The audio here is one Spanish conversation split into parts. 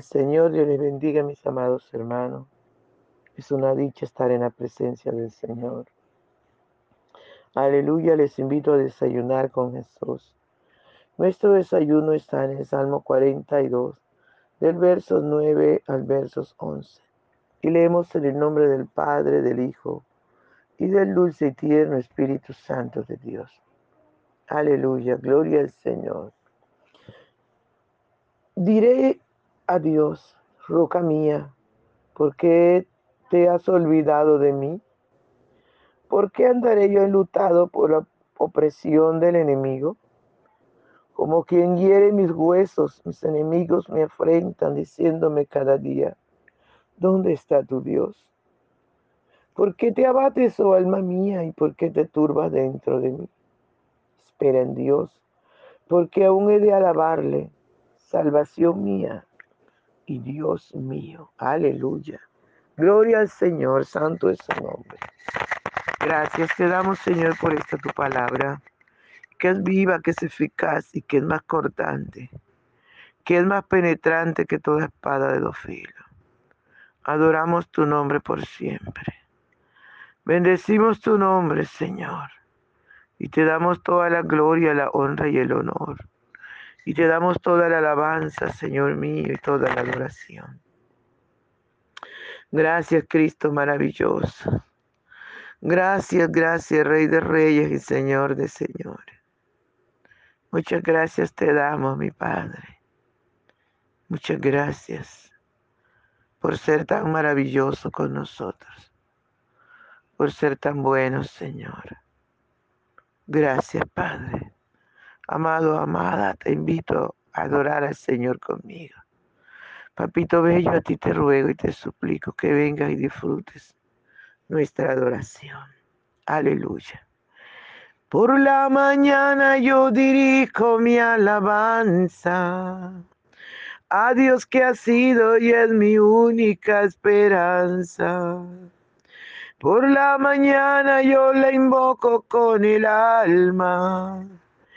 Al Señor, Dios les bendiga, mis amados hermanos. Es una dicha estar en la presencia del Señor. Aleluya, les invito a desayunar con Jesús. Nuestro desayuno está en el Salmo 42, del verso 9 al verso 11. Y leemos en el nombre del Padre, del Hijo y del dulce y tierno Espíritu Santo de Dios. Aleluya, gloria al Señor. Diré Dios, roca mía, ¿por qué te has olvidado de mí? ¿Por qué andaré yo enlutado por la opresión del enemigo? Como quien hiere mis huesos, mis enemigos me afrentan diciéndome cada día, ¿dónde está tu Dios? ¿Por qué te abates, oh alma mía, y por qué te turbas dentro de mí? Espera en Dios, porque aún he de alabarle, salvación mía y Dios mío. Aleluya. Gloria al Señor, santo es su nombre. Gracias te damos, Señor, por esta tu palabra, que es viva, que es eficaz y que es más cortante, que es más penetrante que toda espada de dos filos. Adoramos tu nombre por siempre. Bendecimos tu nombre, Señor, y te damos toda la gloria, la honra y el honor. Y te damos toda la alabanza, Señor mío, y toda la adoración. Gracias, Cristo maravilloso. Gracias, gracias, Rey de Reyes y Señor de Señores. Muchas gracias te damos, mi Padre. Muchas gracias por ser tan maravilloso con nosotros, por ser tan bueno, Señor. Gracias, Padre. Amado, amada, te invito a adorar al Señor conmigo. Papito Bello, a ti te ruego y te suplico que vengas y disfrutes nuestra adoración. Aleluya. Por la mañana yo dirijo mi alabanza a Dios que ha sido y es mi única esperanza. Por la mañana yo le invoco con el alma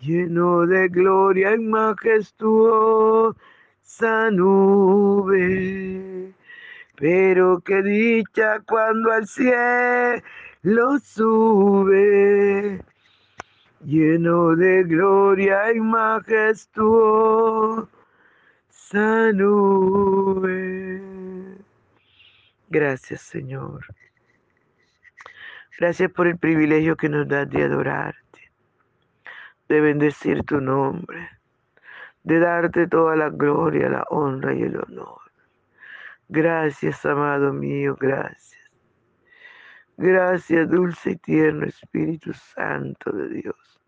lleno de gloria y majestuosa nube. Pero qué dicha cuando al cielo sube, lleno de gloria y majestuosa nube. Gracias, Señor. Gracias por el privilegio que nos das de adorarte, de bendecir tu nombre, de darte toda la gloria, la honra y el honor. Gracias, amado mío, gracias. Gracias, dulce y tierno Espíritu Santo de Dios.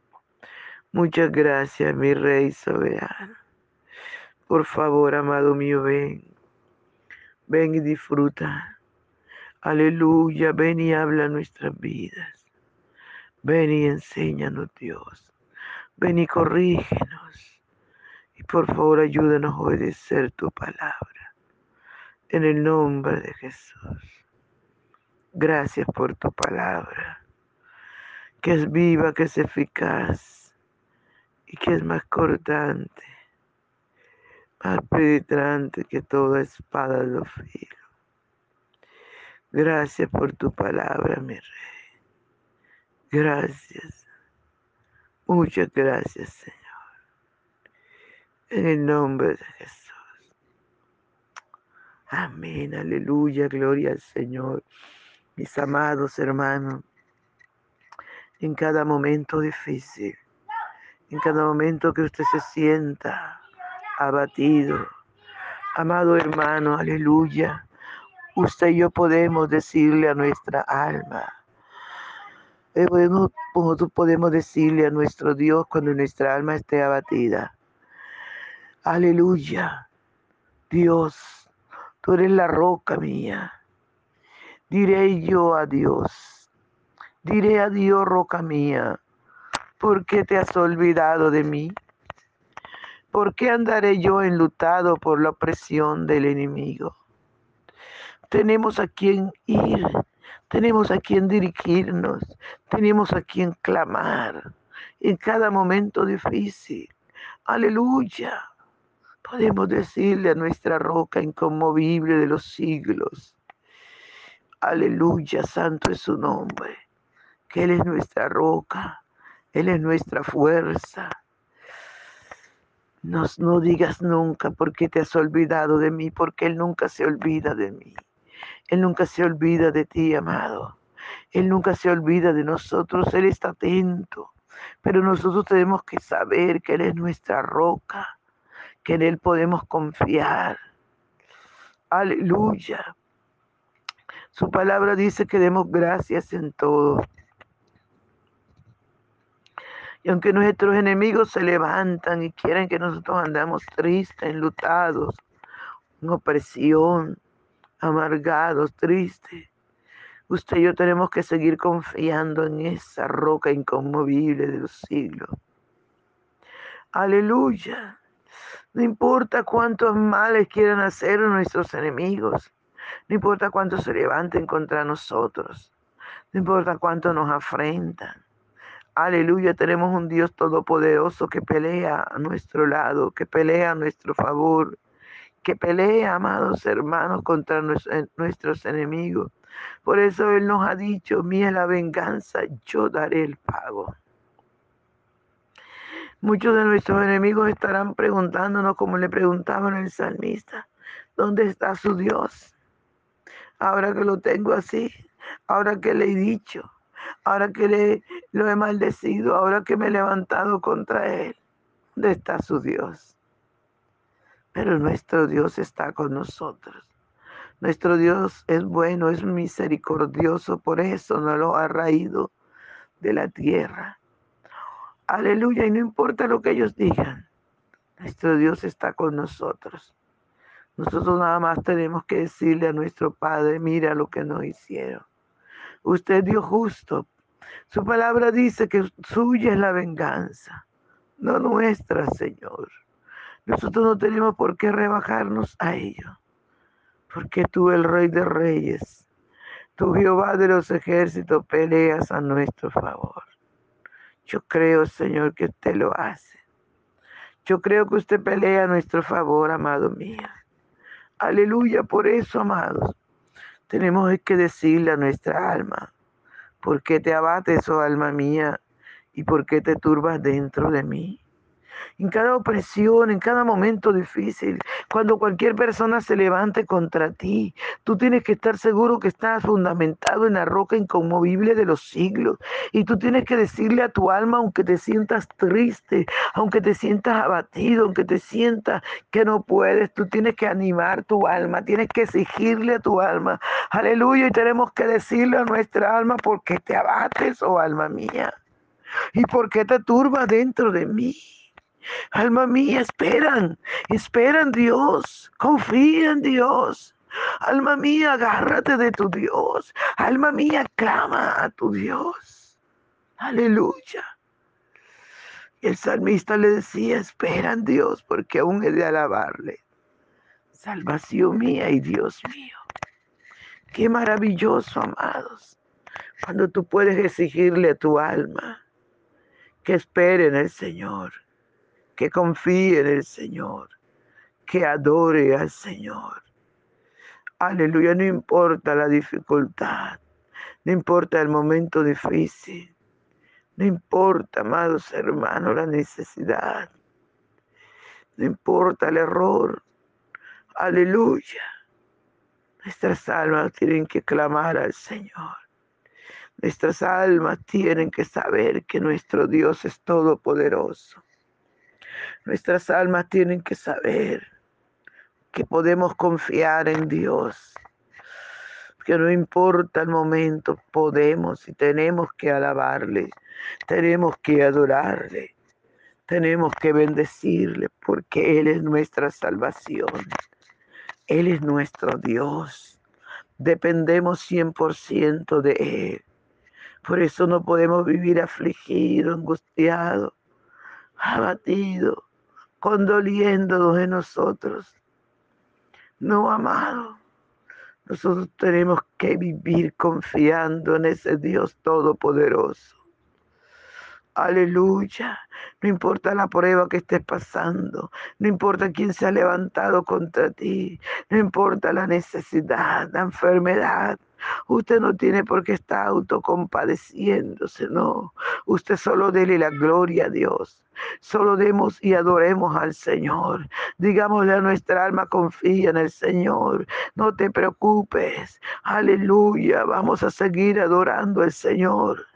Muchas gracias, mi Rey soberano. Por favor, amado mío, ven. Ven y disfruta. Aleluya, ven y habla nuestras vidas. Ven y enséñanos, Dios. Ven y corrígenos. Y por favor, ayúdanos a obedecer tu palabra en el nombre de Jesús. Gracias por tu palabra, que es viva, que es eficaz y que es más cortante, más penetrante que toda espada de los filos. Gracias por tu palabra, mi rey. Gracias. Muchas gracias, Señor. En el nombre de Jesús. Amén, aleluya, gloria al Señor. Mis amados hermanos, en cada momento difícil, en cada momento que usted se sienta abatido, amado hermano, aleluya, usted y yo podemos decirle a nuestra alma, eh, podemos decirle a nuestro Dios cuando nuestra alma esté abatida, aleluya, Dios Tú eres la roca mía. Diré yo a Dios, diré a Dios, roca mía, ¿por qué te has olvidado de mí? ¿Por qué andaré yo enlutado por la opresión del enemigo? Tenemos a quien ir, tenemos a quien dirigirnos, tenemos a quien clamar en cada momento difícil. Aleluya. Podemos decirle a nuestra roca inconmovible de los siglos, aleluya, santo es su nombre, que Él es nuestra roca, Él es nuestra fuerza. Nos, no digas nunca por qué te has olvidado de mí, porque Él nunca se olvida de mí. Él nunca se olvida de ti, amado. Él nunca se olvida de nosotros. Él está atento. Pero nosotros tenemos que saber que Él es nuestra roca que en Él podemos confiar. Aleluya. Su palabra dice que demos gracias en todo. Y aunque nuestros enemigos se levantan y quieren que nosotros andamos tristes, enlutados, en opresión, amargados, tristes, usted y yo tenemos que seguir confiando en esa roca inconmovible de los siglos. Aleluya. No importa cuántos males quieran hacer nuestros enemigos. No importa cuánto se levanten contra nosotros. No importa cuánto nos afrentan. Aleluya, tenemos un Dios todopoderoso que pelea a nuestro lado, que pelea a nuestro favor, que pelea, amados hermanos, contra nuestros enemigos. Por eso Él nos ha dicho, mía la venganza, yo daré el pago. Muchos de nuestros enemigos estarán preguntándonos como le preguntaban al salmista, ¿dónde está su Dios? Ahora que lo tengo así, ahora que le he dicho, ahora que le, lo he maldecido, ahora que me he levantado contra él, ¿dónde está su Dios? Pero nuestro Dios está con nosotros. Nuestro Dios es bueno, es misericordioso, por eso no lo ha raído de la tierra Aleluya, y no importa lo que ellos digan, nuestro Dios está con nosotros. Nosotros nada más tenemos que decirle a nuestro Padre, mira lo que nos hicieron. Usted Dios justo, Su palabra dice que suya es la venganza, no nuestra, Señor. Nosotros no tenemos por qué rebajarnos a ello, porque tú, el Rey de Reyes, tú, Jehová de los ejércitos, peleas a nuestro favor. Yo creo, Señor, que usted lo hace. Yo creo que usted pelea a nuestro favor, amado mío. Aleluya, por eso, amados, tenemos que decirle a nuestra alma, ¿por qué te abates, oh alma mía? ¿Y por qué te turbas dentro de mí? En cada opresión, en cada momento difícil, cuando cualquier persona se levante contra ti, tú tienes que estar seguro que estás fundamentado en la roca inconmovible de los siglos. Y tú tienes que decirle a tu alma, aunque te sientas triste, aunque te sientas abatido, aunque te sientas que no puedes, tú tienes que animar tu alma, tienes que exigirle a tu alma. Aleluya, y tenemos que decirle a nuestra alma, ¿por qué te abates, oh alma mía? ¿Y por qué te turbas dentro de mí? Alma mía, esperan, esperan Dios, confía en Dios. Alma mía, agárrate de tu Dios. Alma mía, clama a tu Dios. Aleluya. Y el salmista le decía, esperan Dios, porque aún he de alabarle. Salvación mía y Dios mío. Qué maravilloso, amados, cuando tú puedes exigirle a tu alma que espere en el Señor que confíe en el Señor, que adore al Señor. Aleluya, no importa la dificultad, no importa el momento difícil, no importa, amados hermanos, la necesidad, no importa el error. Aleluya. Nuestras almas tienen que clamar al Señor. Nuestras almas tienen que saber que nuestro Dios es todopoderoso Nuestras almas tienen que saber que podemos confiar en Dios, que no importa el momento, podemos y tenemos que alabarle, tenemos que adorarle, tenemos que bendecirle, porque Él es nuestra salvación, Él es nuestro Dios, dependemos 100% de Él. Por eso no podemos vivir afligido, angustiado, abatido, condoliéndonos de nosotros. No, amado. Nosotros tenemos que vivir confiando en ese Dios todopoderoso. Aleluya. No importa la prueba que estés pasando, no importa quién se ha levantado contra ti, no importa la necesidad, la enfermedad, Usted no tiene por qué estar autocompadeciéndose, no. Usted solo dele la gloria a Dios. Solo demos y adoremos al Señor. Digámosle a nuestra alma, confía en el Señor. No te preocupes. Aleluya. Vamos a seguir adorando al Señor.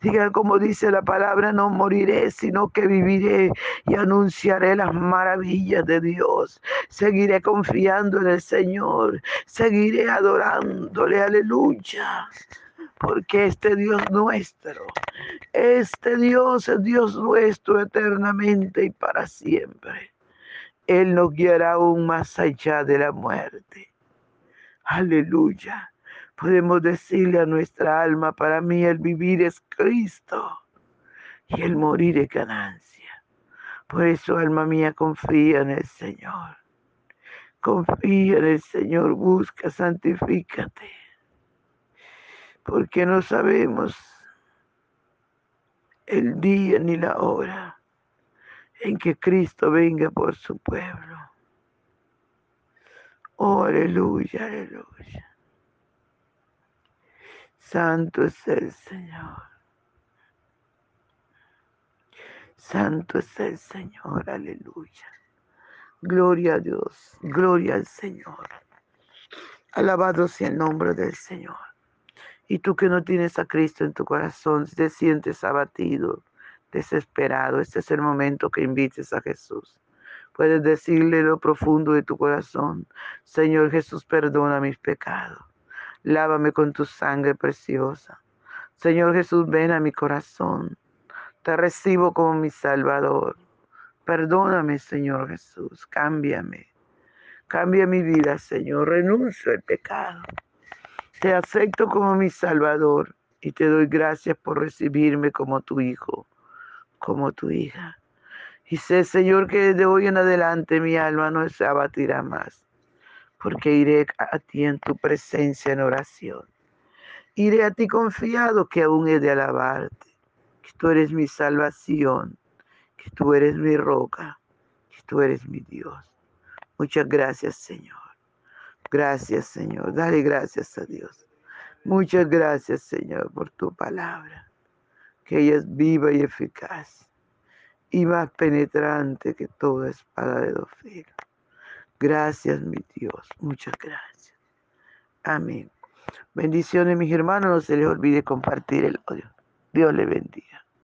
Diga como dice la palabra, no moriré, sino que viviré y anunciaré las maravillas de Dios. Seguiré confiando en el Señor, seguiré adorándole, aleluya. Porque este Dios nuestro, este Dios es Dios nuestro eternamente y para siempre. Él nos guiará aún más allá de la muerte. Aleluya podemos decirle a nuestra alma, para mí el vivir es Cristo y el morir es ganancia. Por eso, alma mía, confía en el Señor. Confía en el Señor, busca, santifícate. Porque no sabemos el día ni la hora en que Cristo venga por su pueblo. Oh, aleluya, aleluya. Santo es el Señor. Santo es el Señor, aleluya. Gloria a Dios, gloria al Señor. Alabado sea el nombre del Señor. Y tú que no tienes a Cristo en tu corazón, te sientes abatido, desesperado, este es el momento que invites a Jesús. Puedes decirle lo profundo de tu corazón, Señor Jesús, perdona mis pecados lávame con tu sangre preciosa. Señor Jesús, ven a mi corazón. Te recibo como mi Salvador. Perdóname, Señor Jesús. Cámbiame. Cambia mi vida, Señor. Renuncio al pecado. Te acepto como mi Salvador. Y te doy gracias por recibirme como tu hijo, como tu hija. Y sé, Señor, que desde hoy en adelante mi alma no se abatirá más, porque iré a ti en tu presencia en oración. Iré a ti confiado que aún he de alabarte, que tú eres mi salvación, que tú eres mi roca, que tú eres mi Dios. Muchas gracias, Señor. Gracias, Señor. Dale gracias a Dios. Muchas gracias, Señor, por tu palabra, que ella es viva y eficaz y más penetrante que toda espada de dos filos. Gracias, mi Dios. Muchas gracias. Amén. Bendiciones, mis hermanos. No se les olvide compartir el odio. Dios les bendiga.